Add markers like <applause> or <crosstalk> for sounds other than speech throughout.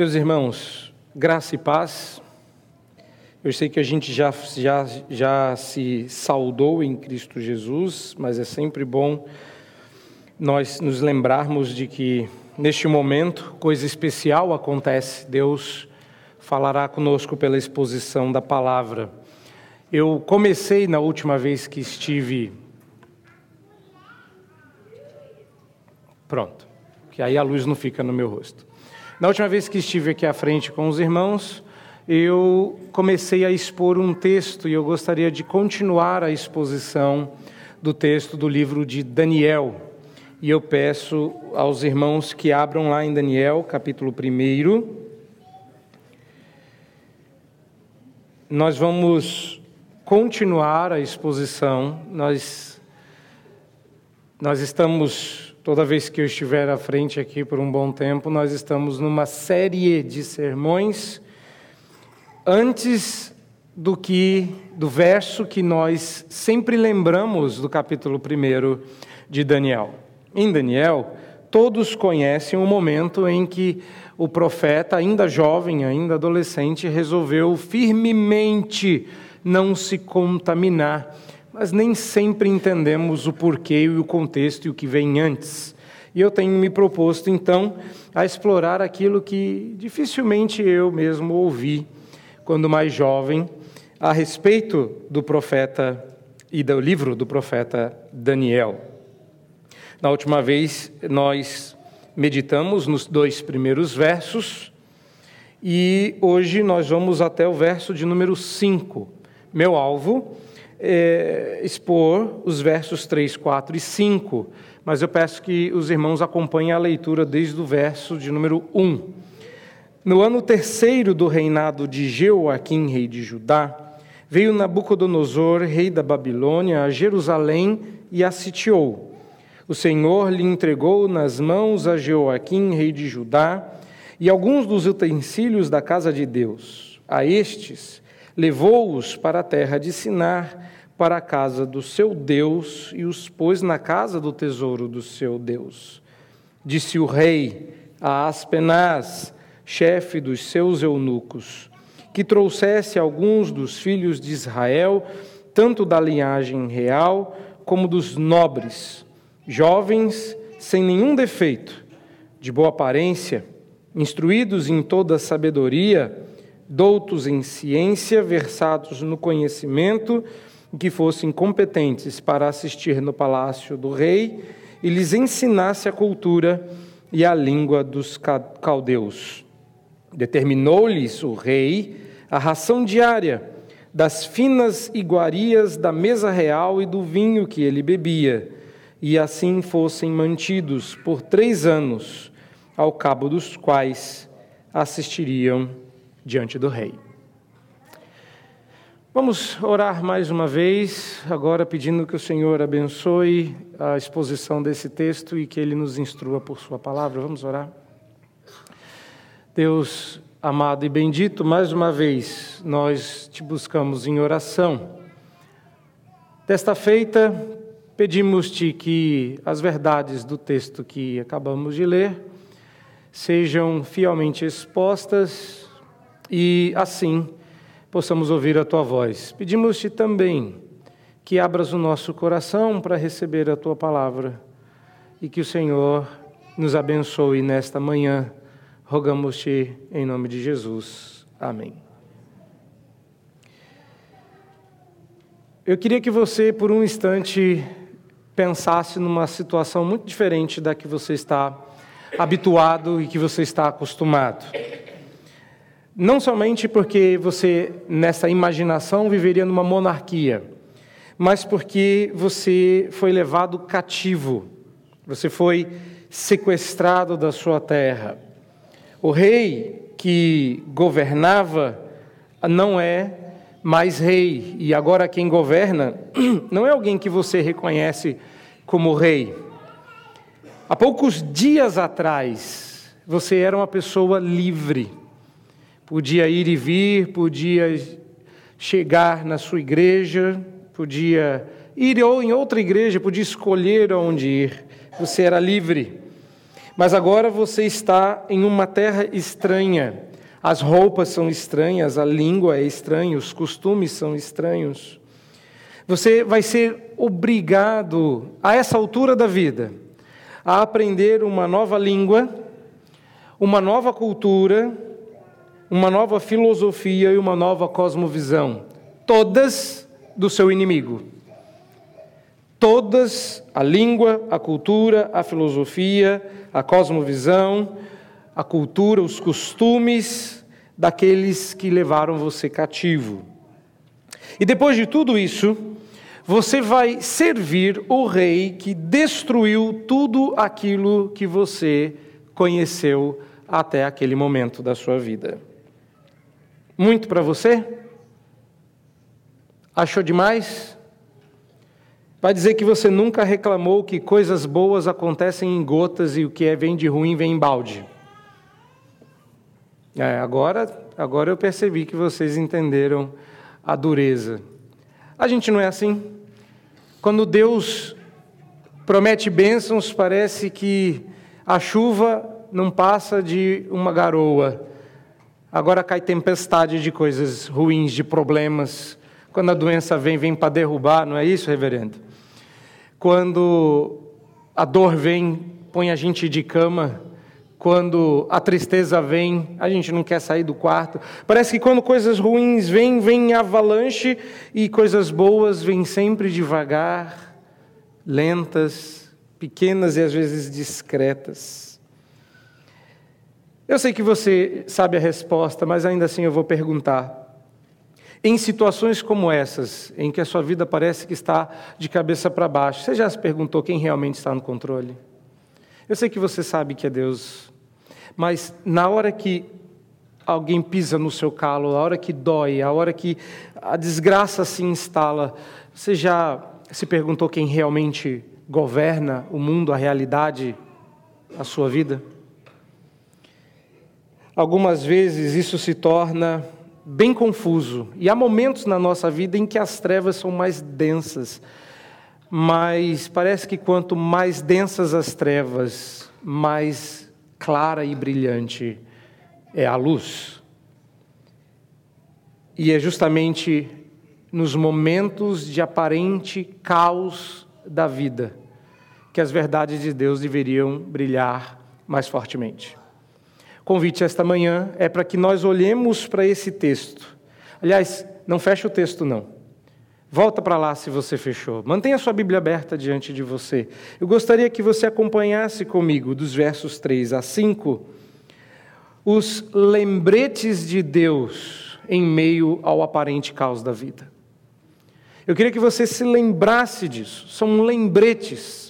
Meus irmãos, graça e paz. Eu sei que a gente já, já, já se saudou em Cristo Jesus, mas é sempre bom nós nos lembrarmos de que neste momento coisa especial acontece. Deus falará conosco pela exposição da palavra. Eu comecei na última vez que estive. Pronto, que aí a luz não fica no meu rosto. Na última vez que estive aqui à frente com os irmãos, eu comecei a expor um texto e eu gostaria de continuar a exposição do texto do livro de Daniel. E eu peço aos irmãos que abram lá em Daniel, capítulo 1. Nós vamos continuar a exposição. Nós, nós estamos Toda vez que eu estiver à frente aqui por um bom tempo, nós estamos numa série de sermões antes do que do verso que nós sempre lembramos do capítulo 1 de Daniel. Em Daniel, todos conhecem o momento em que o profeta, ainda jovem, ainda adolescente, resolveu firmemente não se contaminar mas nem sempre entendemos o porquê e o contexto e o que vem antes. E eu tenho me proposto, então, a explorar aquilo que dificilmente eu mesmo ouvi quando mais jovem, a respeito do profeta e do livro do profeta Daniel. Na última vez, nós meditamos nos dois primeiros versos e hoje nós vamos até o verso de número 5. Meu alvo é, expor os versos 3, 4 e 5, mas eu peço que os irmãos acompanhem a leitura desde o verso de número 1. No ano terceiro do reinado de Jeoaquim, rei de Judá, veio Nabucodonosor, rei da Babilônia, a Jerusalém e a sitiou. O Senhor lhe entregou nas mãos a Jeoaquim, rei de Judá, e alguns dos utensílios da casa de Deus. A estes levou-os para a terra de Sinar, para a casa do seu Deus e os pôs na casa do tesouro do seu Deus. Disse o rei a Aspenaz, chefe dos seus eunucos, que trouxesse alguns dos filhos de Israel, tanto da linhagem real como dos nobres, jovens sem nenhum defeito, de boa aparência, instruídos em toda sabedoria, doutos em ciência, versados no conhecimento, que fossem competentes para assistir no palácio do rei e lhes ensinasse a cultura e a língua dos caldeus. Determinou-lhes o rei a ração diária das finas iguarias da mesa real e do vinho que ele bebia, e assim fossem mantidos por três anos, ao cabo dos quais assistiriam diante do rei. Vamos orar mais uma vez, agora pedindo que o Senhor abençoe a exposição desse texto e que Ele nos instrua por Sua palavra. Vamos orar. Deus amado e bendito, mais uma vez nós te buscamos em oração. Desta feita, pedimos-te que as verdades do texto que acabamos de ler sejam fielmente expostas e, assim, possamos ouvir a tua voz. Pedimos-te também que abras o nosso coração para receber a tua palavra e que o Senhor nos abençoe nesta manhã. Rogamos-te em nome de Jesus. Amém. Eu queria que você, por um instante, pensasse numa situação muito diferente da que você está habituado e que você está acostumado. Não somente porque você, nessa imaginação, viveria numa monarquia, mas porque você foi levado cativo, você foi sequestrado da sua terra. O rei que governava não é mais rei, e agora quem governa <clears throat> não é alguém que você reconhece como rei. Há poucos dias atrás, você era uma pessoa livre podia ir e vir, podia chegar na sua igreja, podia ir ou em outra igreja, podia escolher onde ir. Você era livre. Mas agora você está em uma terra estranha. As roupas são estranhas, a língua é estranha, os costumes são estranhos. Você vai ser obrigado, a essa altura da vida, a aprender uma nova língua, uma nova cultura, uma nova filosofia e uma nova cosmovisão, todas do seu inimigo. Todas, a língua, a cultura, a filosofia, a cosmovisão, a cultura, os costumes daqueles que levaram você cativo. E depois de tudo isso, você vai servir o rei que destruiu tudo aquilo que você conheceu até aquele momento da sua vida. Muito para você? Achou demais? Vai dizer que você nunca reclamou que coisas boas acontecem em gotas e o que é vem de ruim vem em balde. É, agora, agora eu percebi que vocês entenderam a dureza. A gente não é assim. Quando Deus promete bênçãos, parece que a chuva não passa de uma garoa. Agora cai tempestade de coisas ruins, de problemas. Quando a doença vem, vem para derrubar, não é isso, reverendo? Quando a dor vem, põe a gente de cama. Quando a tristeza vem, a gente não quer sair do quarto. Parece que quando coisas ruins vêm, vem avalanche e coisas boas vêm sempre devagar, lentas, pequenas e às vezes discretas. Eu sei que você sabe a resposta, mas ainda assim eu vou perguntar. Em situações como essas, em que a sua vida parece que está de cabeça para baixo, você já se perguntou quem realmente está no controle? Eu sei que você sabe que é Deus, mas na hora que alguém pisa no seu calo, a hora que dói, a hora que a desgraça se instala, você já se perguntou quem realmente governa o mundo, a realidade, a sua vida? Algumas vezes isso se torna bem confuso. E há momentos na nossa vida em que as trevas são mais densas. Mas parece que quanto mais densas as trevas, mais clara e brilhante é a luz. E é justamente nos momentos de aparente caos da vida que as verdades de Deus deveriam brilhar mais fortemente convite esta manhã é para que nós olhemos para esse texto. Aliás, não feche o texto, não. Volta para lá se você fechou. Mantenha sua Bíblia aberta diante de você. Eu gostaria que você acompanhasse comigo, dos versos 3 a 5, os lembretes de Deus em meio ao aparente caos da vida. Eu queria que você se lembrasse disso. São lembretes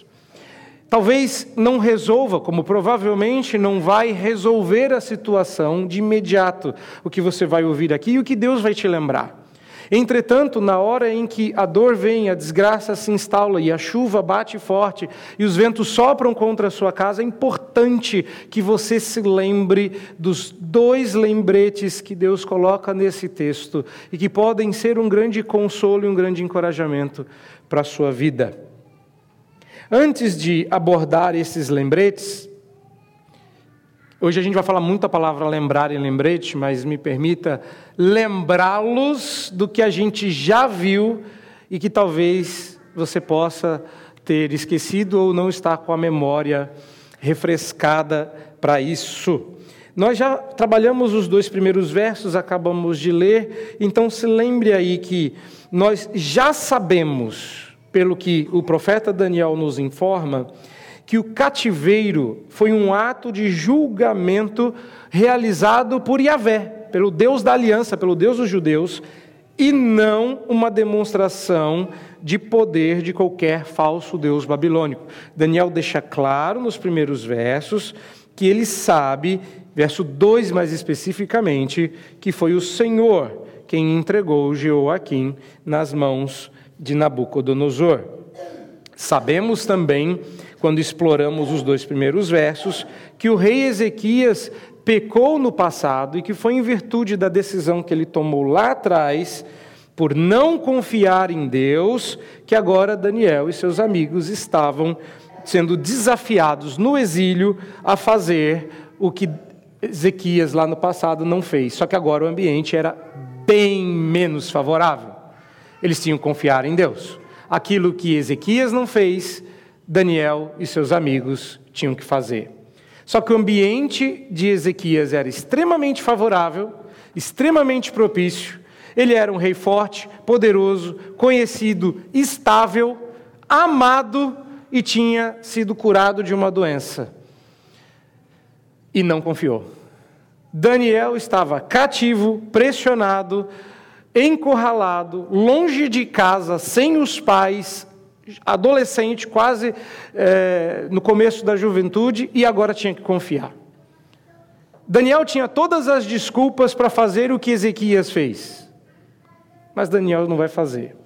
Talvez não resolva, como provavelmente não vai resolver a situação de imediato, o que você vai ouvir aqui e o que Deus vai te lembrar. Entretanto, na hora em que a dor vem, a desgraça se instala e a chuva bate forte e os ventos sopram contra a sua casa, é importante que você se lembre dos dois lembretes que Deus coloca nesse texto e que podem ser um grande consolo e um grande encorajamento para a sua vida. Antes de abordar esses lembretes, hoje a gente vai falar muito a palavra lembrar e lembrete, mas me permita lembrá-los do que a gente já viu e que talvez você possa ter esquecido ou não estar com a memória refrescada para isso. Nós já trabalhamos os dois primeiros versos, acabamos de ler, então se lembre aí que nós já sabemos pelo que o profeta Daniel nos informa, que o cativeiro foi um ato de julgamento realizado por Yahvé, pelo Deus da aliança, pelo Deus dos judeus, e não uma demonstração de poder de qualquer falso Deus babilônico. Daniel deixa claro nos primeiros versos que ele sabe, verso 2 mais especificamente, que foi o Senhor quem entregou Jeoaquim nas mãos de Nabucodonosor. Sabemos também, quando exploramos os dois primeiros versos, que o rei Ezequias pecou no passado e que foi em virtude da decisão que ele tomou lá atrás, por não confiar em Deus, que agora Daniel e seus amigos estavam sendo desafiados no exílio a fazer o que Ezequias lá no passado não fez. Só que agora o ambiente era bem menos favorável. Eles tinham que confiar em Deus. Aquilo que Ezequias não fez, Daniel e seus amigos tinham que fazer. Só que o ambiente de Ezequias era extremamente favorável, extremamente propício. Ele era um rei forte, poderoso, conhecido, estável, amado e tinha sido curado de uma doença. E não confiou. Daniel estava cativo, pressionado, encurralado, longe de casa, sem os pais, adolescente, quase é, no começo da juventude, e agora tinha que confiar. Daniel tinha todas as desculpas para fazer o que Ezequias fez, mas Daniel não vai fazer.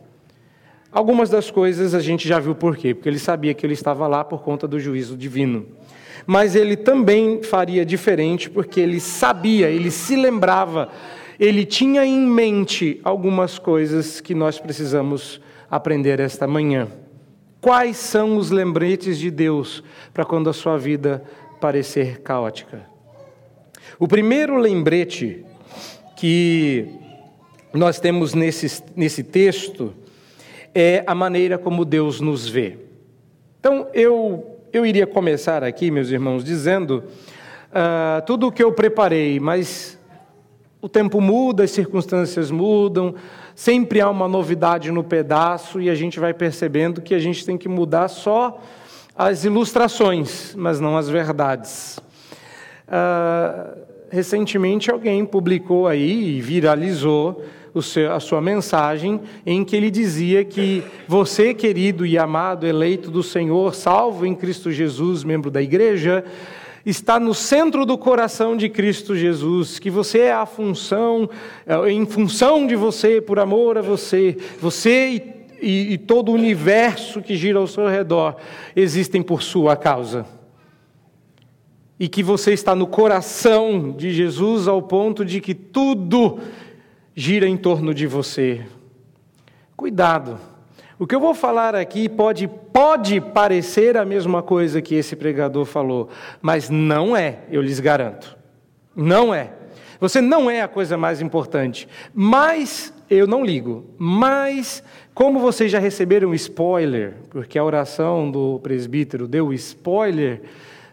Algumas das coisas a gente já viu por quê, porque ele sabia que ele estava lá por conta do juízo divino. Mas ele também faria diferente porque ele sabia, ele se lembrava, ele tinha em mente algumas coisas que nós precisamos aprender esta manhã. Quais são os lembretes de Deus para quando a sua vida parecer caótica? O primeiro lembrete que nós temos nesse, nesse texto é a maneira como Deus nos vê. Então, eu, eu iria começar aqui, meus irmãos, dizendo uh, tudo o que eu preparei, mas o tempo muda, as circunstâncias mudam, sempre há uma novidade no pedaço e a gente vai percebendo que a gente tem que mudar só as ilustrações, mas não as verdades. Uh, recentemente alguém publicou aí e viralizou seu, a sua mensagem, em que ele dizia que você, querido e amado, eleito do Senhor, salvo em Cristo Jesus, membro da igreja, está no centro do coração de Cristo Jesus, que você é a função, é, em função de você, por amor a você, você e, e, e todo o universo que gira ao seu redor existem por sua causa e que você está no coração de Jesus ao ponto de que tudo gira em torno de você. Cuidado. O que eu vou falar aqui pode, pode parecer a mesma coisa que esse pregador falou, mas não é, eu lhes garanto. Não é. Você não é a coisa mais importante. Mas, eu não ligo, mas, como vocês já receberam spoiler, porque a oração do presbítero deu spoiler,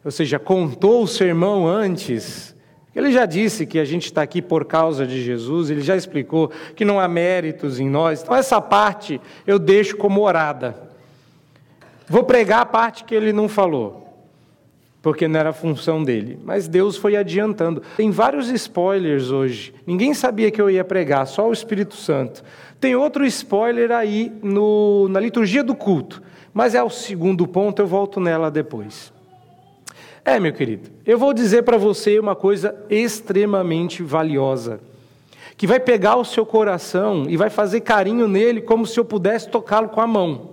ou seja, contou o sermão antes, ele já disse que a gente está aqui por causa de Jesus, ele já explicou que não há méritos em nós. Então, essa parte eu deixo como orada. Vou pregar a parte que ele não falou, porque não era função dele. Mas Deus foi adiantando. Tem vários spoilers hoje. Ninguém sabia que eu ia pregar, só o Espírito Santo. Tem outro spoiler aí no, na liturgia do culto, mas é o segundo ponto, eu volto nela depois. É, meu querido, eu vou dizer para você uma coisa extremamente valiosa, que vai pegar o seu coração e vai fazer carinho nele como se eu pudesse tocá-lo com a mão.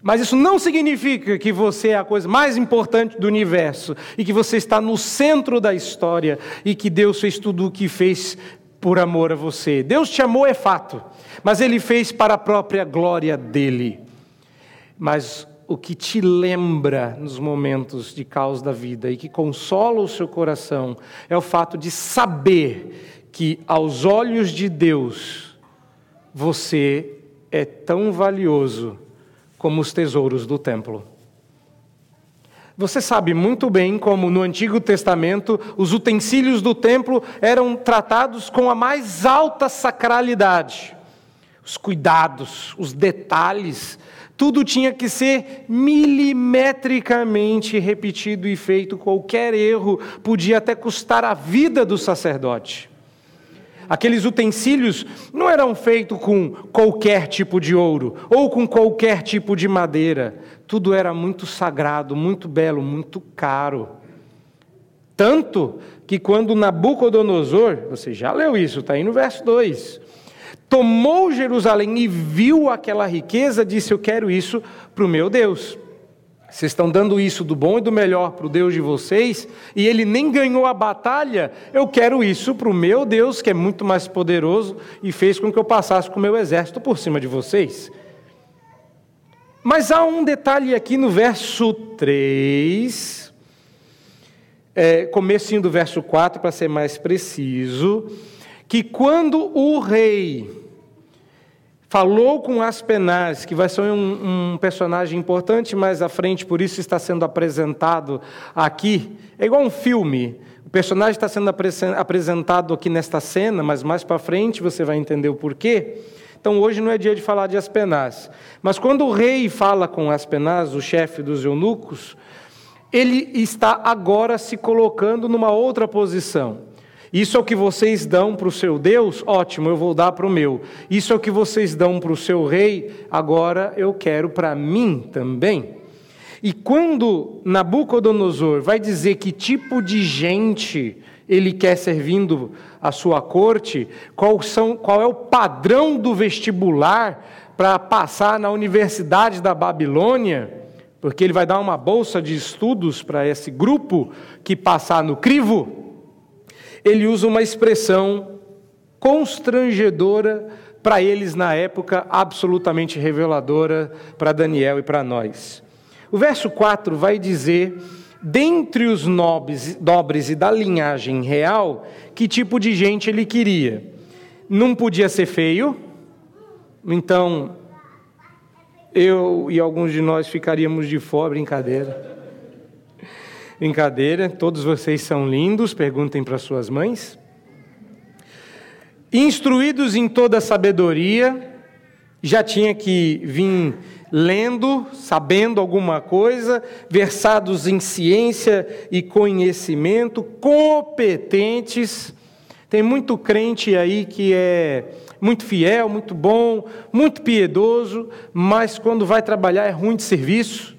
Mas isso não significa que você é a coisa mais importante do universo e que você está no centro da história e que Deus fez tudo o que fez por amor a você. Deus te amou, é fato, mas Ele fez para a própria glória dele. Mas o que te lembra nos momentos de caos da vida e que consola o seu coração é o fato de saber que, aos olhos de Deus, você é tão valioso como os tesouros do templo. Você sabe muito bem como no Antigo Testamento os utensílios do templo eram tratados com a mais alta sacralidade. Os cuidados, os detalhes tudo tinha que ser milimetricamente repetido e feito. Qualquer erro podia até custar a vida do sacerdote. Aqueles utensílios não eram feitos com qualquer tipo de ouro ou com qualquer tipo de madeira. Tudo era muito sagrado, muito belo, muito caro. Tanto que quando Nabucodonosor, você já leu isso, está aí no verso 2 tomou Jerusalém e viu aquela riqueza, disse: Eu quero isso para o meu Deus. Vocês estão dando isso do bom e do melhor para o Deus de vocês, e ele nem ganhou a batalha. Eu quero isso para o meu Deus, que é muito mais poderoso e fez com que eu passasse com o meu exército por cima de vocês. Mas há um detalhe aqui no verso 3, é, comecinho do verso 4, para ser mais preciso, que quando o rei falou com Aspenaz, que vai ser um, um, personagem importante mais à frente, por isso está sendo apresentado aqui. É igual um filme. O personagem está sendo apresentado aqui nesta cena, mas mais para frente você vai entender o porquê. Então hoje não é dia de falar de Aspenaz. Mas quando o rei fala com Aspenaz, o chefe dos eunucos, ele está agora se colocando numa outra posição. Isso é o que vocês dão para o seu Deus? Ótimo, eu vou dar para o meu. Isso é o que vocês dão para o seu rei? Agora eu quero para mim também. E quando Nabucodonosor vai dizer que tipo de gente ele quer servindo a sua corte, qual, são, qual é o padrão do vestibular para passar na Universidade da Babilônia, porque ele vai dar uma bolsa de estudos para esse grupo que passar no crivo ele usa uma expressão constrangedora para eles na época, absolutamente reveladora para Daniel e para nós. O verso 4 vai dizer, dentre os nobres, nobres e da linhagem real, que tipo de gente ele queria. Não podia ser feio, então eu e alguns de nós ficaríamos de fora, brincadeira. Brincadeira, todos vocês são lindos, perguntem para suas mães. Instruídos em toda sabedoria, já tinha que vir lendo, sabendo alguma coisa, versados em ciência e conhecimento, competentes. Tem muito crente aí que é muito fiel, muito bom, muito piedoso, mas quando vai trabalhar é ruim de serviço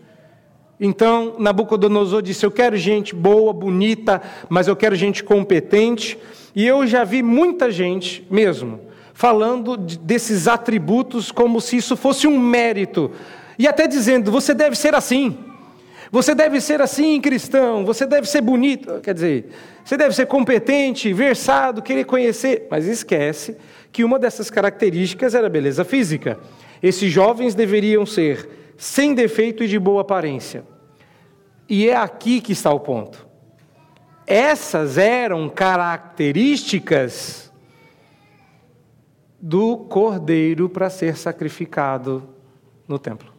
então Nabucodonosor disse: Eu quero gente boa, bonita, mas eu quero gente competente. E eu já vi muita gente mesmo falando desses atributos como se isso fosse um mérito. E até dizendo: Você deve ser assim. Você deve ser assim, cristão. Você deve ser bonito. Quer dizer, você deve ser competente, versado, querer conhecer. Mas esquece que uma dessas características era a beleza física. Esses jovens deveriam ser sem defeito e de boa aparência. E é aqui que está o ponto. Essas eram características do cordeiro para ser sacrificado no templo.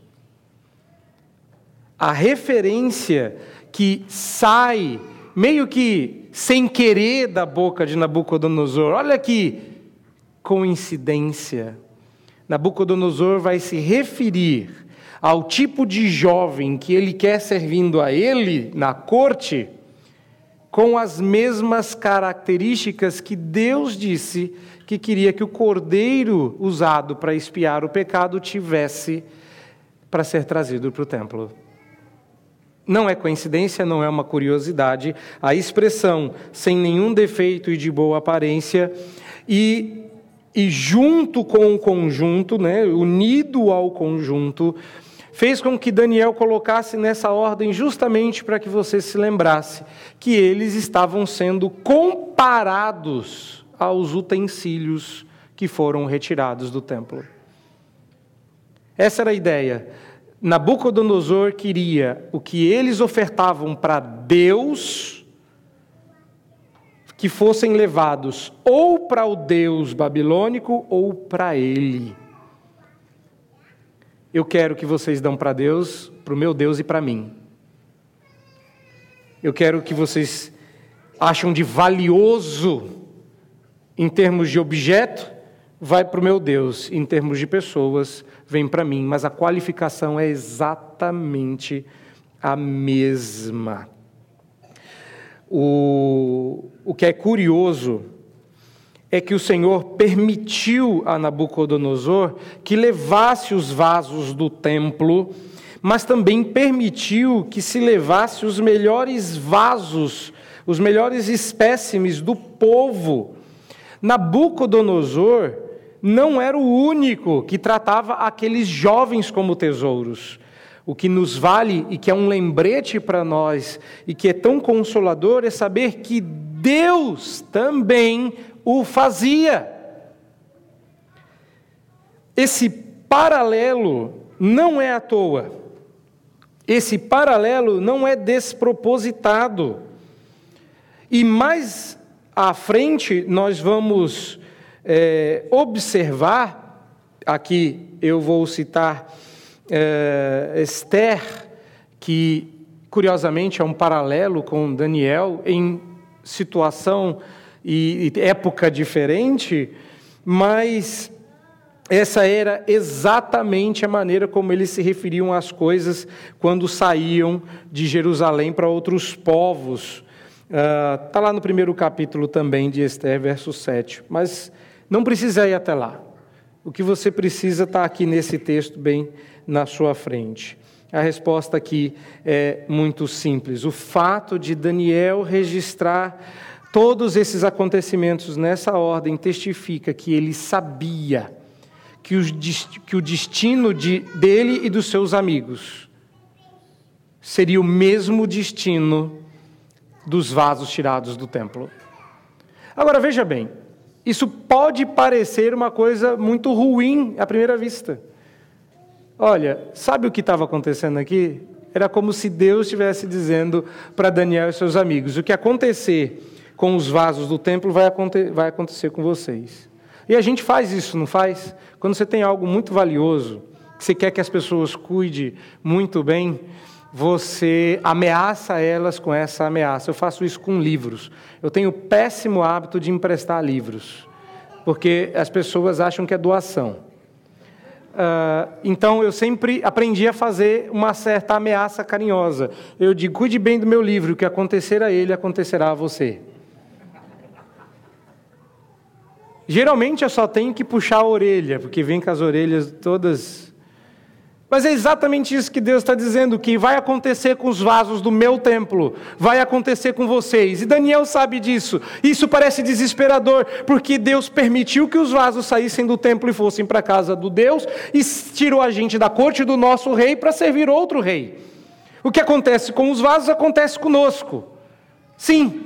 A referência que sai meio que sem querer da boca de Nabucodonosor. Olha que coincidência. Nabucodonosor vai se referir ao tipo de jovem que ele quer servindo a ele na corte, com as mesmas características que Deus disse que queria que o cordeiro usado para espiar o pecado tivesse para ser trazido para o templo. Não é coincidência, não é uma curiosidade, a expressão sem nenhum defeito e de boa aparência, e, e junto com o conjunto, né, unido ao conjunto, fez com que Daniel colocasse nessa ordem justamente para que você se lembrasse que eles estavam sendo comparados aos utensílios que foram retirados do templo. Essa era a ideia. Nabucodonosor queria o que eles ofertavam para Deus que fossem levados ou para o Deus babilônico ou para ele eu quero que vocês dão para Deus, para o meu Deus e para mim. Eu quero que vocês acham de valioso em termos de objeto, vai para o meu Deus, em termos de pessoas, vem para mim, mas a qualificação é exatamente a mesma. O, o que é curioso é que o Senhor permitiu a Nabucodonosor que levasse os vasos do templo, mas também permitiu que se levasse os melhores vasos, os melhores espécimes do povo. Nabucodonosor não era o único que tratava aqueles jovens como tesouros. O que nos vale e que é um lembrete para nós e que é tão consolador é saber que Deus também o fazia. Esse paralelo não é à toa. Esse paralelo não é despropositado. E mais à frente, nós vamos é, observar, aqui eu vou citar é, Esther, que curiosamente é um paralelo com Daniel em situação e época diferente, mas essa era exatamente a maneira como eles se referiam às coisas quando saíam de Jerusalém para outros povos. Está uh, lá no primeiro capítulo também de Esther, verso 7. Mas não precisa ir até lá. O que você precisa está aqui nesse texto, bem na sua frente. A resposta aqui é muito simples. O fato de Daniel registrar todos esses acontecimentos nessa ordem testifica que ele sabia que, os, que o destino de, dele e dos seus amigos seria o mesmo destino dos vasos tirados do templo. Agora veja bem, isso pode parecer uma coisa muito ruim à primeira vista. Olha, sabe o que estava acontecendo aqui? Era como se Deus estivesse dizendo para Daniel e seus amigos: o que acontecer com os vasos do templo vai, vai acontecer com vocês. E a gente faz isso, não faz? Quando você tem algo muito valioso, que você quer que as pessoas cuidem muito bem, você ameaça elas com essa ameaça. Eu faço isso com livros. Eu tenho o péssimo hábito de emprestar livros, porque as pessoas acham que é doação. Uh, então eu sempre aprendi a fazer uma certa ameaça carinhosa. Eu digo: cuide bem do meu livro, o que acontecer a ele acontecerá a você. Geralmente eu só tenho que puxar a orelha, porque vem com as orelhas todas. Mas é exatamente isso que Deus está dizendo: que vai acontecer com os vasos do meu templo, vai acontecer com vocês. E Daniel sabe disso. Isso parece desesperador, porque Deus permitiu que os vasos saíssem do templo e fossem para a casa do Deus, e tirou a gente da corte do nosso rei para servir outro rei. O que acontece com os vasos acontece conosco. Sim,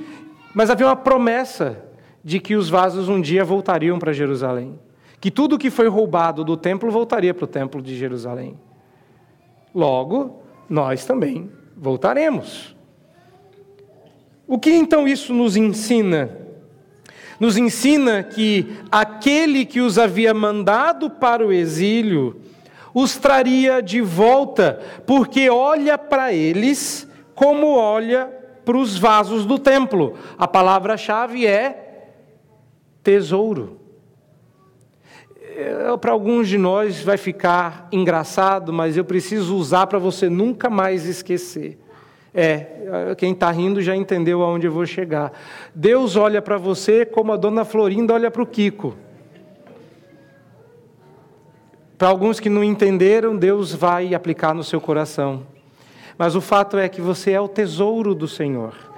mas havia uma promessa de que os vasos um dia voltariam para Jerusalém. Que tudo que foi roubado do templo voltaria para o templo de Jerusalém. Logo, nós também voltaremos. O que então isso nos ensina? Nos ensina que aquele que os havia mandado para o exílio os traria de volta, porque olha para eles como olha para os vasos do templo. A palavra-chave é tesouro. É, para alguns de nós vai ficar engraçado, mas eu preciso usar para você nunca mais esquecer. É, quem está rindo já entendeu aonde eu vou chegar. Deus olha para você como a dona Florinda olha para o Kiko. Para alguns que não entenderam, Deus vai aplicar no seu coração. Mas o fato é que você é o tesouro do Senhor.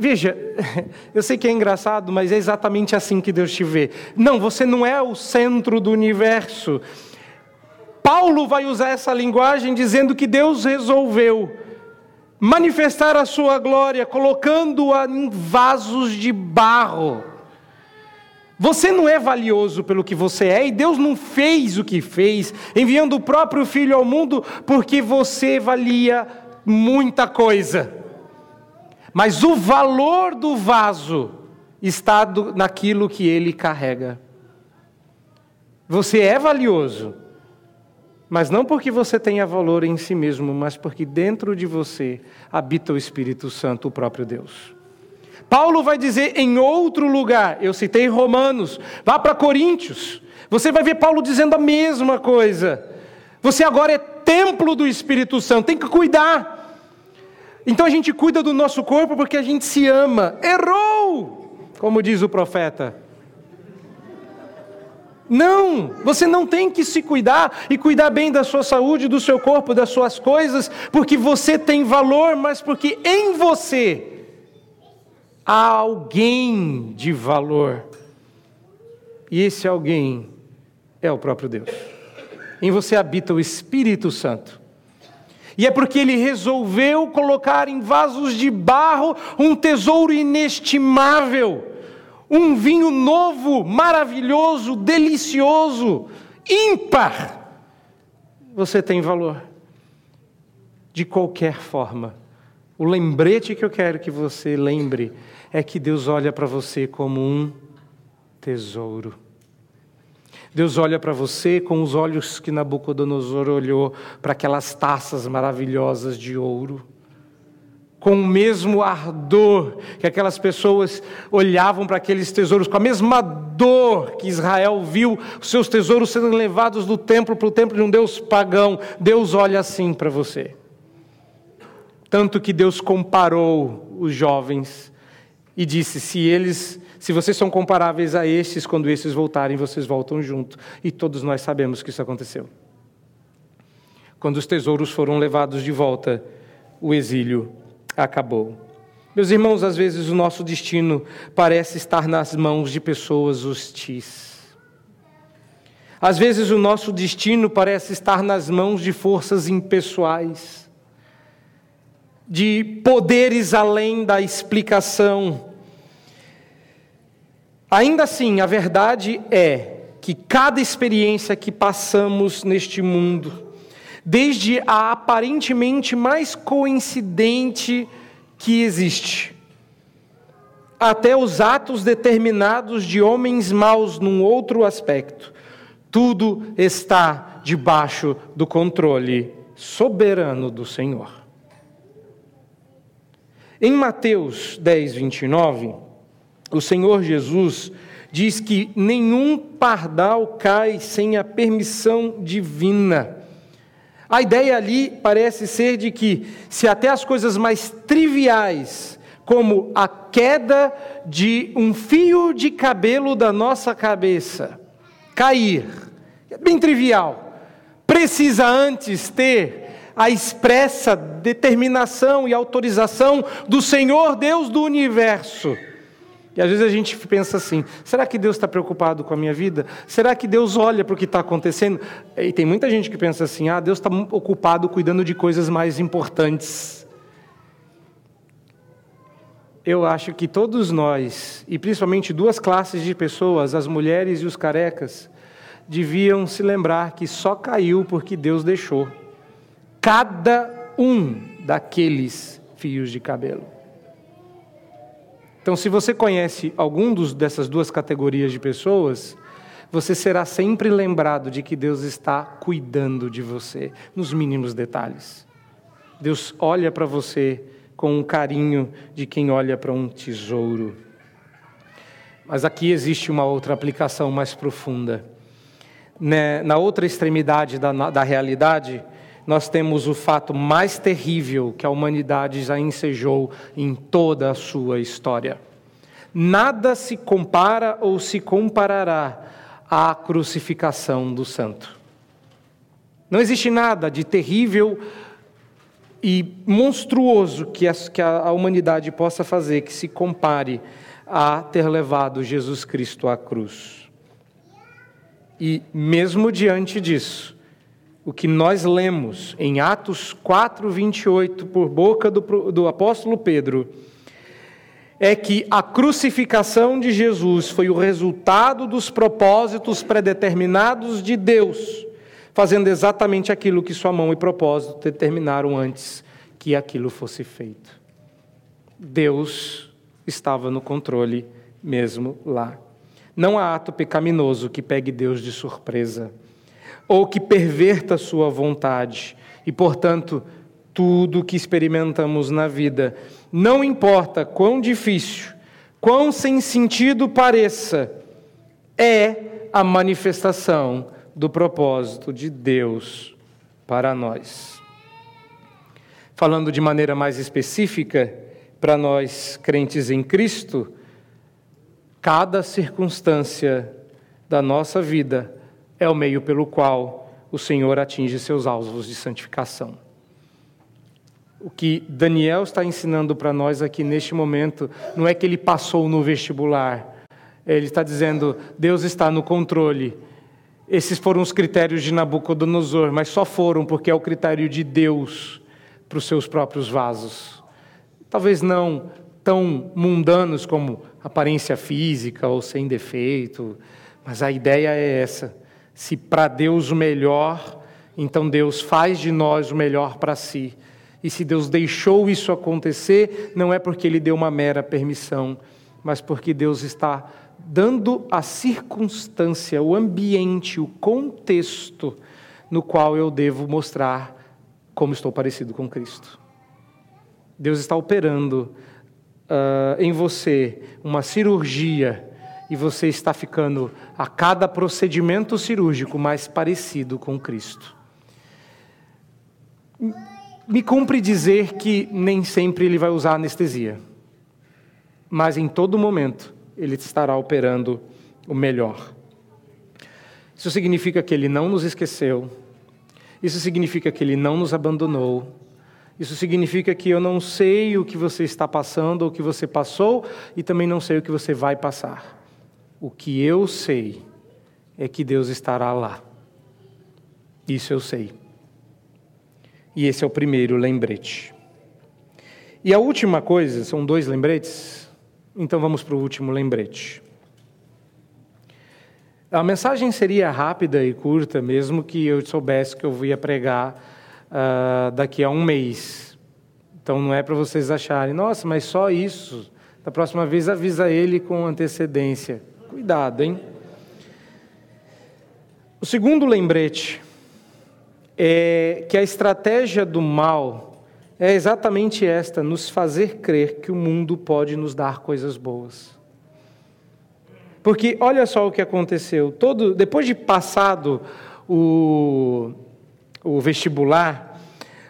Veja, <laughs> eu sei que é engraçado, mas é exatamente assim que Deus te vê. Não, você não é o centro do universo. Paulo vai usar essa linguagem dizendo que Deus resolveu manifestar a sua glória, colocando-a em vasos de barro. Você não é valioso pelo que você é, e Deus não fez o que fez, enviando o próprio Filho ao mundo, porque você valia muita coisa. Mas o valor do vaso está do, naquilo que ele carrega. Você é valioso, mas não porque você tenha valor em si mesmo, mas porque dentro de você habita o Espírito Santo, o próprio Deus. Paulo vai dizer em outro lugar, eu citei Romanos, vá para Coríntios, você vai ver Paulo dizendo a mesma coisa. Você agora é templo do Espírito Santo, tem que cuidar. Então a gente cuida do nosso corpo porque a gente se ama. Errou! Como diz o profeta. Não, você não tem que se cuidar e cuidar bem da sua saúde, do seu corpo, das suas coisas, porque você tem valor, mas porque em você há alguém de valor. E esse alguém é o próprio Deus. Em você habita o Espírito Santo. E é porque ele resolveu colocar em vasos de barro um tesouro inestimável, um vinho novo, maravilhoso, delicioso, ímpar. você tem valor. De qualquer forma, o lembrete que eu quero que você lembre é que Deus olha para você como um tesouro. Deus olha para você com os olhos que Nabucodonosor olhou para aquelas taças maravilhosas de ouro. Com o mesmo ardor que aquelas pessoas olhavam para aqueles tesouros, com a mesma dor que Israel viu os seus tesouros sendo levados do templo para o templo de um Deus pagão, Deus olha assim para você. Tanto que Deus comparou os jovens e disse: se eles, se vocês são comparáveis a estes, quando estes voltarem, vocês voltam junto. E todos nós sabemos que isso aconteceu. Quando os tesouros foram levados de volta, o exílio acabou. Meus irmãos, às vezes o nosso destino parece estar nas mãos de pessoas hostis. Às vezes o nosso destino parece estar nas mãos de forças impessoais de poderes além da explicação. Ainda assim, a verdade é que cada experiência que passamos neste mundo, desde a aparentemente mais coincidente que existe, até os atos determinados de homens maus num outro aspecto, tudo está debaixo do controle soberano do Senhor. Em Mateus 10, 29, o Senhor Jesus diz que nenhum pardal cai sem a permissão divina. A ideia ali parece ser de que, se até as coisas mais triviais, como a queda de um fio de cabelo da nossa cabeça, cair, é bem trivial, precisa antes ter a expressa determinação e autorização do Senhor Deus do universo. E às vezes a gente pensa assim: será que Deus está preocupado com a minha vida? Será que Deus olha para o que está acontecendo? E tem muita gente que pensa assim: ah, Deus está ocupado cuidando de coisas mais importantes. Eu acho que todos nós, e principalmente duas classes de pessoas, as mulheres e os carecas, deviam se lembrar que só caiu porque Deus deixou cada um daqueles fios de cabelo. Então, se você conhece algum dos, dessas duas categorias de pessoas, você será sempre lembrado de que Deus está cuidando de você, nos mínimos detalhes. Deus olha para você com um carinho de quem olha para um tesouro. Mas aqui existe uma outra aplicação mais profunda. Né, na outra extremidade da, da realidade, nós temos o fato mais terrível que a humanidade já ensejou em toda a sua história. Nada se compara ou se comparará à crucificação do santo. Não existe nada de terrível e monstruoso que a, humanidade possa fazer que se compare a ter levado Jesus Cristo à cruz. E mesmo diante disso, o que nós lemos em Atos 4, 28, por boca do, do apóstolo Pedro, é que a crucificação de Jesus foi o resultado dos propósitos predeterminados de Deus, fazendo exatamente aquilo que sua mão e propósito determinaram antes que aquilo fosse feito. Deus estava no controle mesmo lá. Não há ato pecaminoso que pegue Deus de surpresa ou que perverta sua vontade. E, portanto, tudo que experimentamos na vida, não importa quão difícil, quão sem sentido pareça, é a manifestação do propósito de Deus para nós. Falando de maneira mais específica, para nós crentes em Cristo, cada circunstância da nossa vida é o meio pelo qual o Senhor atinge seus alvos de santificação. O que Daniel está ensinando para nós aqui neste momento não é que ele passou no vestibular. Ele está dizendo: Deus está no controle. Esses foram os critérios de Nabucodonosor, mas só foram porque é o critério de Deus para os seus próprios vasos. Talvez não tão mundanos como aparência física ou sem defeito, mas a ideia é essa se para Deus o melhor então Deus faz de nós o melhor para si. E se Deus deixou isso acontecer, não é porque Ele deu uma mera permissão, mas porque Deus está dando a circunstância, o ambiente, o contexto no qual eu devo mostrar como estou parecido com Cristo. Deus está operando uh, em você uma cirurgia e você está ficando a cada procedimento cirúrgico mais parecido com Cristo. Me cumpre dizer que nem sempre ele vai usar anestesia, mas em todo momento ele estará operando o melhor. Isso significa que ele não nos esqueceu, isso significa que ele não nos abandonou, isso significa que eu não sei o que você está passando ou o que você passou e também não sei o que você vai passar. O que eu sei é que Deus estará lá. Isso eu sei. E esse é o primeiro lembrete. E a última coisa, são dois lembretes, então vamos para o último lembrete. A mensagem seria rápida e curta, mesmo que eu soubesse que eu ia pregar uh, daqui a um mês. Então não é para vocês acharem, nossa, mas só isso. Da próxima vez avisa ele com antecedência. Cuidado, hein? O segundo lembrete é que a estratégia do mal é exatamente esta: nos fazer crer que o mundo pode nos dar coisas boas. Porque olha só o que aconteceu. Todo, depois de passado o, o vestibular,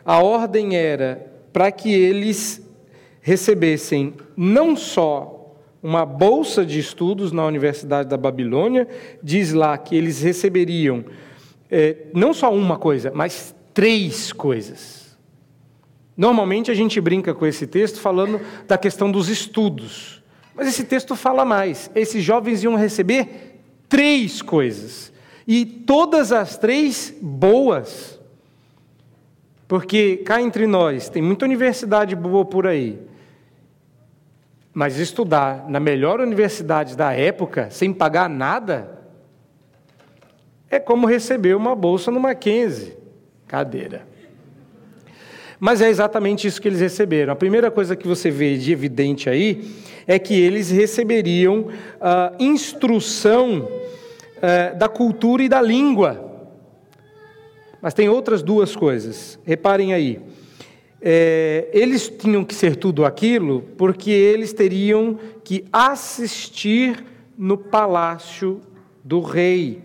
a ordem era para que eles recebessem não só uma bolsa de estudos na Universidade da Babilônia, diz lá que eles receberiam é, não só uma coisa, mas três coisas. Normalmente a gente brinca com esse texto falando da questão dos estudos, mas esse texto fala mais. Esses jovens iam receber três coisas, e todas as três boas. Porque cá entre nós, tem muita universidade boa por aí, mas estudar na melhor universidade da época, sem pagar nada, é como receber uma bolsa no Mackenzie. Cadeira. Mas é exatamente isso que eles receberam. A primeira coisa que você vê de evidente aí é que eles receberiam a instrução uh, da cultura e da língua. Mas tem outras duas coisas. Reparem aí. É, eles tinham que ser tudo aquilo porque eles teriam que assistir no palácio do rei.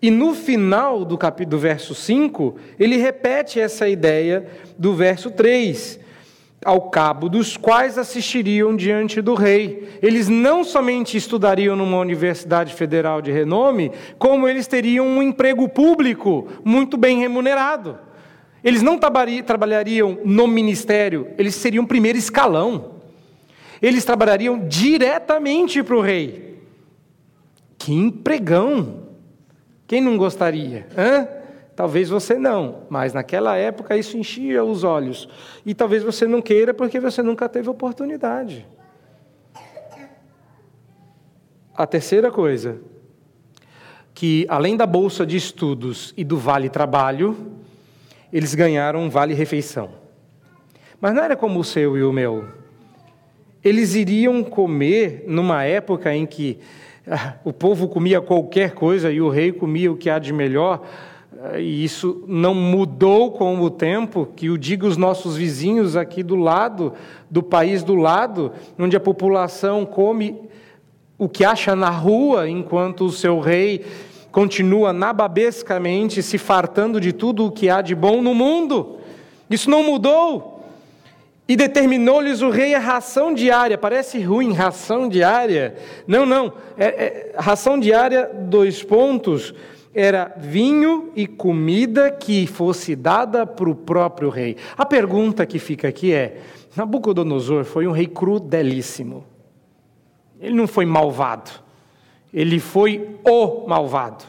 E no final do capítulo do verso 5, ele repete essa ideia do verso 3, ao cabo dos quais assistiriam diante do rei. Eles não somente estudariam numa universidade federal de renome, como eles teriam um emprego público muito bem remunerado. Eles não trabalhariam no ministério, eles seriam primeiro escalão. Eles trabalhariam diretamente para o rei. Que empregão! Quem não gostaria? Hã? Talvez você não, mas naquela época isso enchia os olhos. E talvez você não queira porque você nunca teve oportunidade. A terceira coisa, que além da bolsa de estudos e do vale trabalho, eles ganharam um vale-refeição. Mas não era como o seu e o meu. Eles iriam comer numa época em que ah, o povo comia qualquer coisa e o rei comia o que há de melhor, ah, e isso não mudou com o tempo, que o diga os nossos vizinhos aqui do lado, do país do lado, onde a população come o que acha na rua, enquanto o seu rei continua nababescamente se fartando de tudo o que há de bom no mundo. Isso não mudou. E determinou-lhes o rei a ração diária. Parece ruim, ração diária. Não, não. É, é, ração diária, dois pontos. Era vinho e comida que fosse dada para o próprio rei. A pergunta que fica aqui é: Nabucodonosor foi um rei crudelíssimo. Ele não foi malvado. Ele foi o malvado.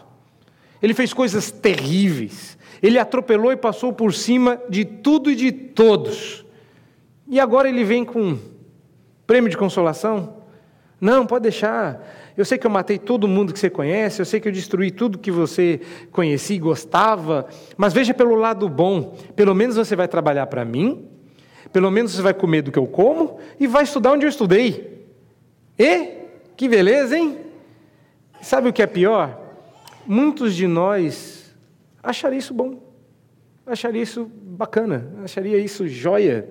Ele fez coisas terríveis. Ele atropelou e passou por cima de tudo e de todos. E agora ele vem com prêmio de consolação? Não, pode deixar. Eu sei que eu matei todo mundo que você conhece, eu sei que eu destruí tudo que você conhecia e gostava, mas veja pelo lado bom: pelo menos você vai trabalhar para mim, pelo menos você vai comer do que eu como e vai estudar onde eu estudei. E que beleza, hein? Sabe o que é pior? Muitos de nós achariam isso bom, acharia isso bacana, acharia isso joia.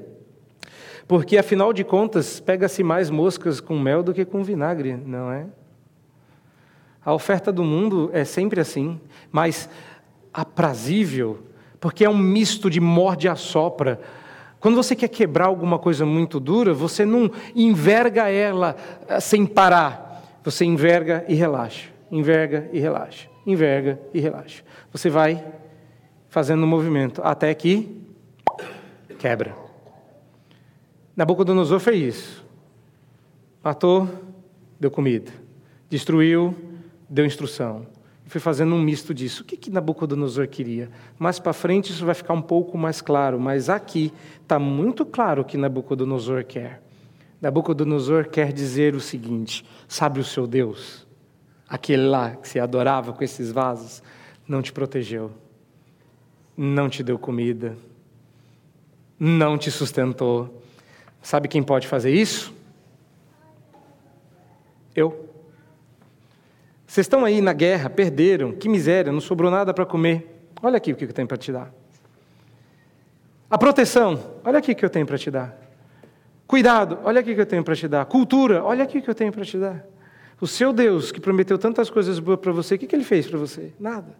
Porque, afinal de contas, pega-se mais moscas com mel do que com vinagre, não é? A oferta do mundo é sempre assim, mas aprazível, porque é um misto de morde e assopra. Quando você quer quebrar alguma coisa muito dura, você não enverga ela ah, sem parar. Você enverga e relaxa, enverga e relaxa, enverga e relaxa. Você vai fazendo um movimento até que quebra. Nabucodonosor fez isso. Matou, deu comida. Destruiu, deu instrução. Foi fazendo um misto disso. O que, que Nabucodonosor queria? Mais para frente isso vai ficar um pouco mais claro, mas aqui está muito claro o que Nabucodonosor quer. Nabucodonosor quer dizer o seguinte: sabe o seu Deus? Aquele lá que se adorava com esses vasos, não te protegeu, não te deu comida, não te sustentou. Sabe quem pode fazer isso? Eu. Vocês estão aí na guerra, perderam, que miséria, não sobrou nada para comer. Olha aqui o que eu tenho para te dar. A proteção, olha aqui o que eu tenho para te dar. Cuidado, olha aqui que eu tenho para te dar. Cultura, olha aqui que eu tenho para te dar. O seu Deus, que prometeu tantas coisas boas para você, o que, que ele fez para você? Nada.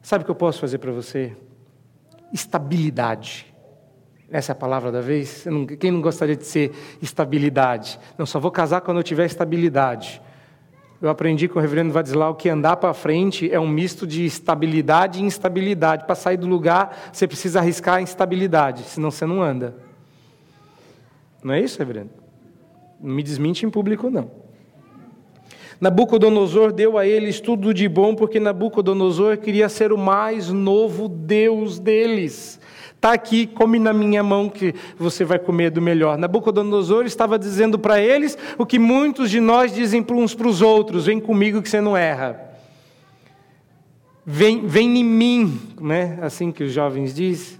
Sabe o que eu posso fazer para você? Estabilidade. Essa é a palavra da vez? Quem não gostaria de ser estabilidade? Não, só vou casar quando eu tiver estabilidade. Eu aprendi com o reverendo Vadislau que andar para frente é um misto de estabilidade e instabilidade. Para sair do lugar, você precisa arriscar a instabilidade, senão você não anda. Não é isso, reverendo? Não me desmente em público, não. Nabucodonosor deu a eles tudo de bom, porque Nabucodonosor queria ser o mais novo Deus deles. Está aqui, come na minha mão que você vai comer do melhor. Nabucodonosor estava dizendo para eles o que muitos de nós dizem uns para os outros: vem comigo que você não erra. Vem, vem em mim, né? assim que os jovens dizem.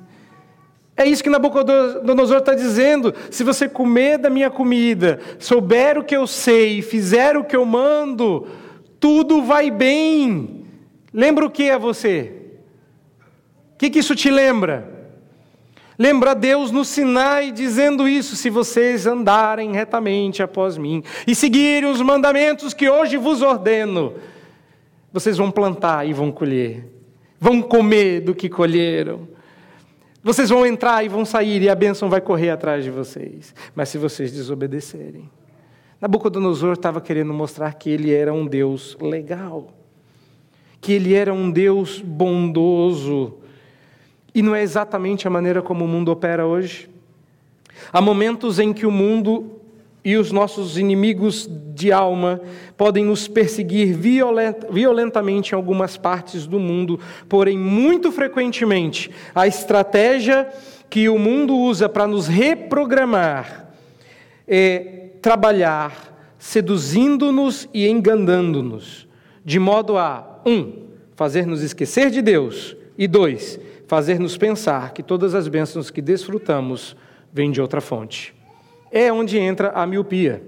É isso que Nabucodonosor está dizendo. Se você comer da minha comida, souber o que eu sei, fizer o que eu mando, tudo vai bem. Lembra o que a você? O que, que isso te lembra? Lembra Deus no Sinai dizendo isso: se vocês andarem retamente após mim e seguirem os mandamentos que hoje vos ordeno, vocês vão plantar e vão colher, vão comer do que colheram. Vocês vão entrar e vão sair, e a bênção vai correr atrás de vocês. Mas se vocês desobedecerem. Nabucodonosor estava querendo mostrar que ele era um Deus legal, que ele era um Deus bondoso, e não é exatamente a maneira como o mundo opera hoje. Há momentos em que o mundo e os nossos inimigos de alma podem nos perseguir violentamente em algumas partes do mundo, porém, muito frequentemente, a estratégia que o mundo usa para nos reprogramar é trabalhar seduzindo-nos e enganando-nos, de modo a, um, fazer nos esquecer de Deus, e dois, fazer-nos pensar que todas as bênçãos que desfrutamos vêm de outra fonte. É onde entra a miopia.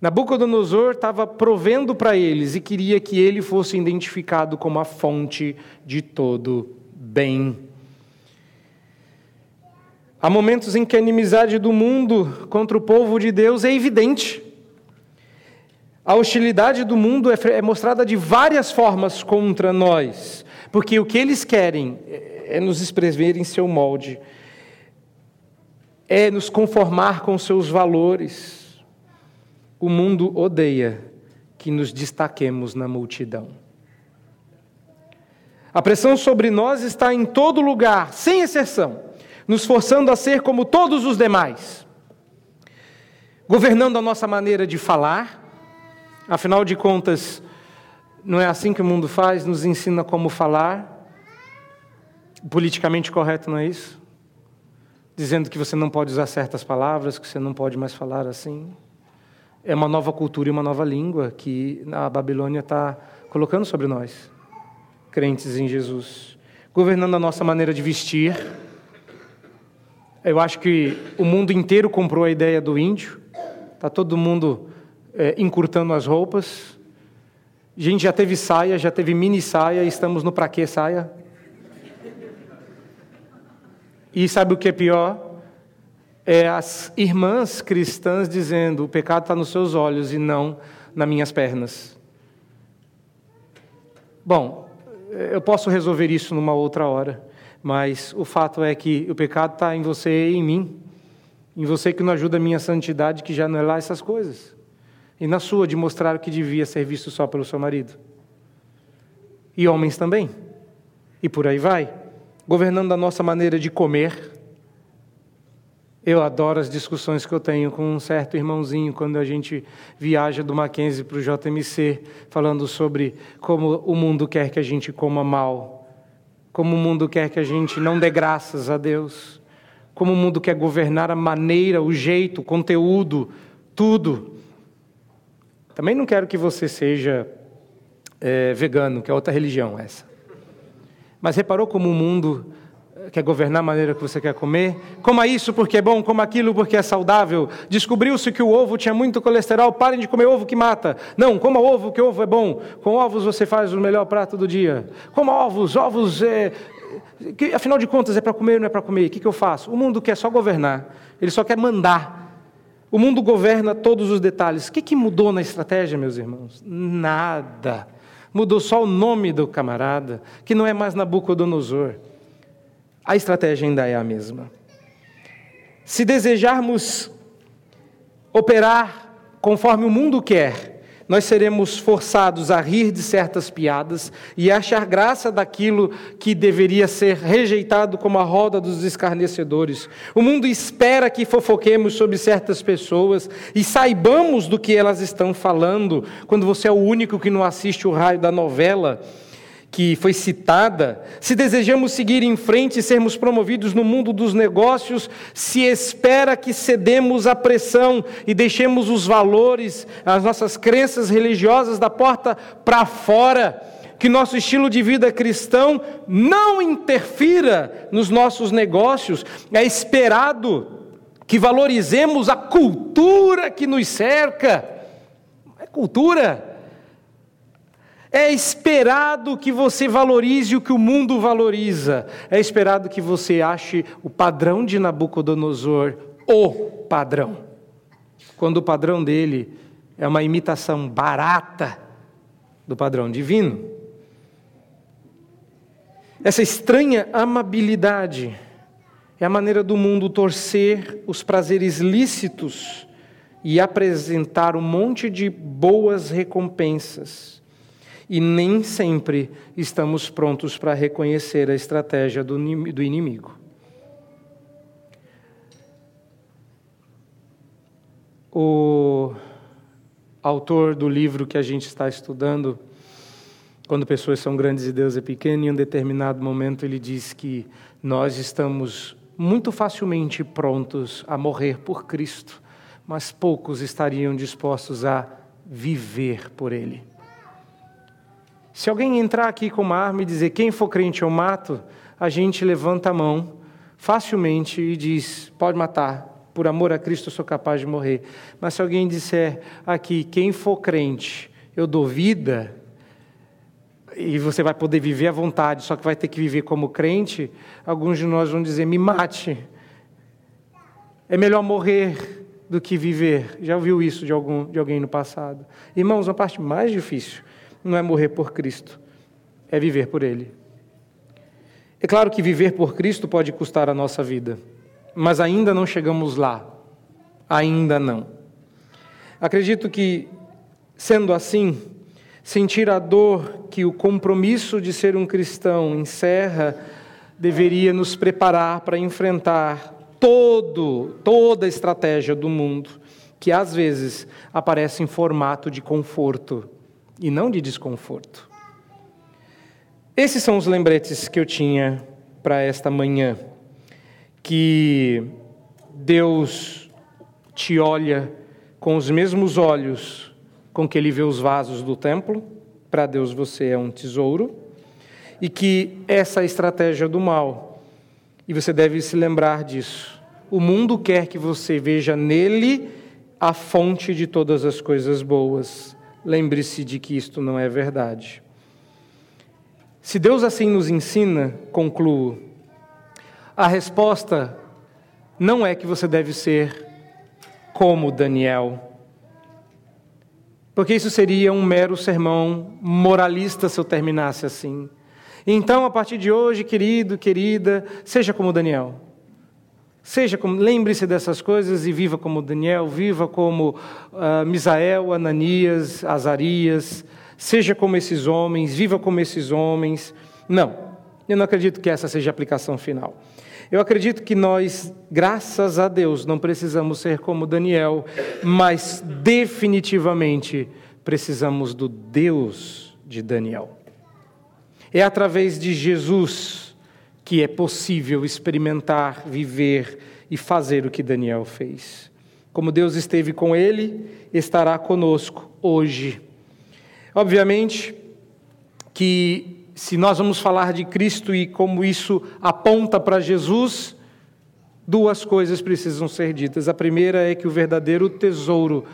Nabucodonosor estava provendo para eles e queria que ele fosse identificado como a fonte de todo bem. Há momentos em que a inimizade do mundo contra o povo de Deus é evidente. A hostilidade do mundo é, é mostrada de várias formas contra nós. Porque o que eles querem é nos espremer em seu molde, é nos conformar com seus valores. O mundo odeia que nos destaquemos na multidão. A pressão sobre nós está em todo lugar, sem exceção, nos forçando a ser como todos os demais, governando a nossa maneira de falar, afinal de contas, não é assim que o mundo faz, nos ensina como falar. Politicamente correto, não é isso? Dizendo que você não pode usar certas palavras, que você não pode mais falar assim. é uma nova cultura e uma nova língua que a Babilônia está colocando sobre nós, crentes em Jesus, governando a nossa maneira de vestir. Eu acho que o mundo inteiro comprou a ideia do índio, está todo mundo é, encurtando as roupas. A gente já teve saia, já teve mini saia, estamos no pra quê saia? E sabe o que é pior? É as irmãs cristãs dizendo: o pecado está nos seus olhos e não nas minhas pernas. Bom, eu posso resolver isso numa outra hora, mas o fato é que o pecado está em você e em mim, em você que não ajuda a minha santidade, que já não é lá essas coisas, e na sua de mostrar o que devia ser visto só pelo seu marido. E homens também. E por aí vai governando a nossa maneira de comer. Eu adoro as discussões que eu tenho com um certo irmãozinho quando a gente viaja do Mackenzie para o JMC, falando sobre como o mundo quer que a gente coma mal, como o mundo quer que a gente não dê graças a Deus, como o mundo quer governar a maneira, o jeito, o conteúdo, tudo. Também não quero que você seja é, vegano, que é outra religião essa. Mas reparou como o mundo eh, quer governar a maneira que você quer comer? Coma isso porque é bom, coma aquilo porque é saudável. Descobriu-se que o ovo tinha muito colesterol, parem de comer ovo que mata. Não, coma ovo, que ovo é bom. Com ovos você faz o melhor prato do dia. Coma ovos, ovos é. Que, afinal de contas, é para comer ou não é para comer? O que, que eu faço? O mundo quer só governar, ele só quer mandar. O mundo governa todos os detalhes. O que, que mudou na estratégia, meus irmãos? Nada. Mudou só o nome do camarada, que não é mais Nabucodonosor. A estratégia ainda é a mesma. Se desejarmos operar conforme o mundo quer, nós seremos forçados a rir de certas piadas e a achar graça daquilo que deveria ser rejeitado como a roda dos escarnecedores. O mundo espera que fofoquemos sobre certas pessoas e saibamos do que elas estão falando, quando você é o único que não assiste o raio da novela que foi citada, se desejamos seguir em frente e sermos promovidos no mundo dos negócios, se espera que cedemos à pressão e deixemos os valores, as nossas crenças religiosas da porta para fora, que nosso estilo de vida cristão não interfira nos nossos negócios, é esperado que valorizemos a cultura que nos cerca. É cultura é esperado que você valorize o que o mundo valoriza. É esperado que você ache o padrão de Nabucodonosor o padrão. Quando o padrão dele é uma imitação barata do padrão divino. Essa estranha amabilidade é a maneira do mundo torcer os prazeres lícitos e apresentar um monte de boas recompensas e nem sempre estamos prontos para reconhecer a estratégia do inimigo. O autor do livro que a gente está estudando, quando pessoas são grandes e Deus é pequeno, em um determinado momento ele diz que nós estamos muito facilmente prontos a morrer por Cristo, mas poucos estariam dispostos a viver por Ele. Se alguém entrar aqui com uma arma e dizer quem for crente eu mato, a gente levanta a mão facilmente e diz: pode matar, por amor a Cristo eu sou capaz de morrer. Mas se alguém disser aqui quem for crente eu dou vida, e você vai poder viver à vontade, só que vai ter que viver como crente, alguns de nós vão dizer: me mate. É melhor morrer do que viver. Já ouviu isso de, algum, de alguém no passado? Irmãos, a parte mais difícil não é morrer por Cristo, é viver por Ele. É claro que viver por Cristo pode custar a nossa vida, mas ainda não chegamos lá. Ainda não. Acredito que, sendo assim, sentir a dor que o compromisso de ser um cristão encerra deveria nos preparar para enfrentar todo, toda a estratégia do mundo, que às vezes aparece em formato de conforto e não de desconforto. Esses são os lembretes que eu tinha para esta manhã. Que Deus te olha com os mesmos olhos com que ele vê os vasos do templo, para Deus você é um tesouro, e que essa é estratégia do mal, e você deve se lembrar disso. O mundo quer que você veja nele a fonte de todas as coisas boas. Lembre-se de que isto não é verdade. Se Deus assim nos ensina, concluo, a resposta não é que você deve ser como Daniel, porque isso seria um mero sermão moralista se eu terminasse assim. Então, a partir de hoje, querido, querida, seja como Daniel. Seja como, lembre-se dessas coisas e viva como Daniel, viva como uh, Misael, Ananias, Azarias, seja como esses homens, viva como esses homens. Não, eu não acredito que essa seja a aplicação final. Eu acredito que nós, graças a Deus, não precisamos ser como Daniel, mas definitivamente precisamos do Deus de Daniel. É através de Jesus que é possível experimentar, viver e fazer o que Daniel fez. Como Deus esteve com ele, estará conosco hoje. Obviamente que se nós vamos falar de Cristo e como isso aponta para Jesus, duas coisas precisam ser ditas. A primeira é que o verdadeiro tesouro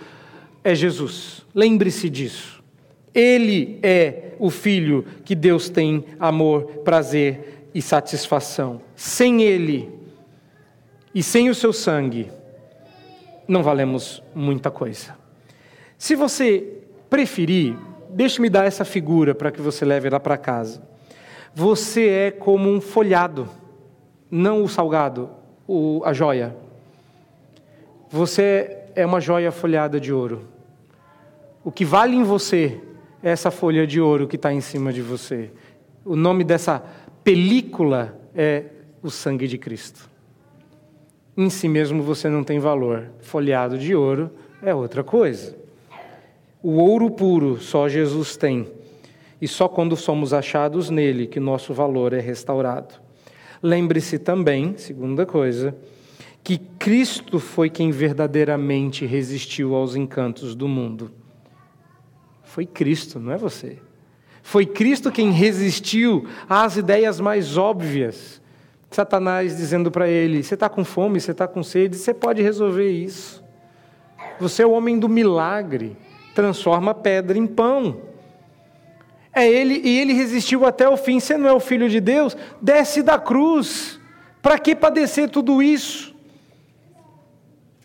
é Jesus. Lembre-se disso. Ele é o filho que Deus tem amor, prazer e satisfação. Sem Ele e sem o seu sangue, não valemos muita coisa. Se você preferir, deixe-me dar essa figura para que você leve lá para casa. Você é como um folhado, não o salgado, o, a joia. Você é uma joia folhada de ouro. O que vale em você é essa folha de ouro que está em cima de você. O nome dessa película é o sangue de Cristo. Em si mesmo você não tem valor. Folheado de ouro é outra coisa. O ouro puro só Jesus tem. E só quando somos achados nele que nosso valor é restaurado. Lembre-se também, segunda coisa, que Cristo foi quem verdadeiramente resistiu aos encantos do mundo. Foi Cristo, não é você. Foi Cristo quem resistiu às ideias mais óbvias. Satanás dizendo para ele: Você está com fome, você está com sede, você pode resolver isso. Você é o homem do milagre, transforma pedra em pão. É ele, e ele resistiu até o fim. Você não é o filho de Deus? Desce da cruz. Para que padecer tudo isso?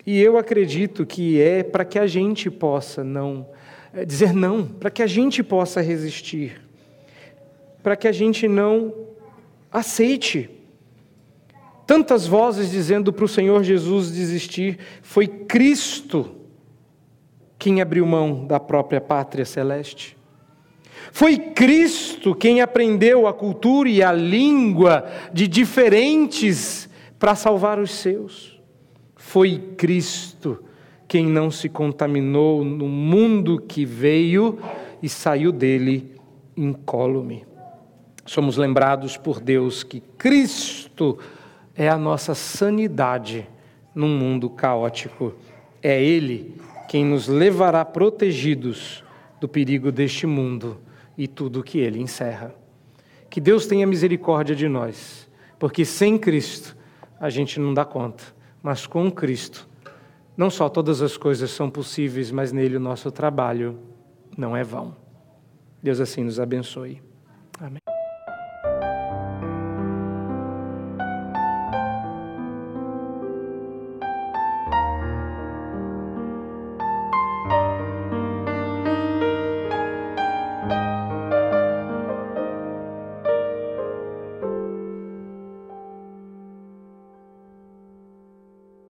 E eu acredito que é para que a gente possa não dizer não, para que a gente possa resistir, para que a gente não aceite. Tantas vozes dizendo para o Senhor Jesus desistir, foi Cristo quem abriu mão da própria pátria celeste. Foi Cristo quem aprendeu a cultura e a língua de diferentes para salvar os seus. Foi Cristo quem não se contaminou no mundo que veio e saiu dele incólume. Somos lembrados por Deus que Cristo é a nossa sanidade num mundo caótico. É Ele quem nos levará protegidos do perigo deste mundo e tudo que ele encerra. Que Deus tenha misericórdia de nós, porque sem Cristo a gente não dá conta, mas com Cristo não só todas as coisas são possíveis, mas nele o nosso trabalho não é vão. Deus assim nos abençoe. Amém.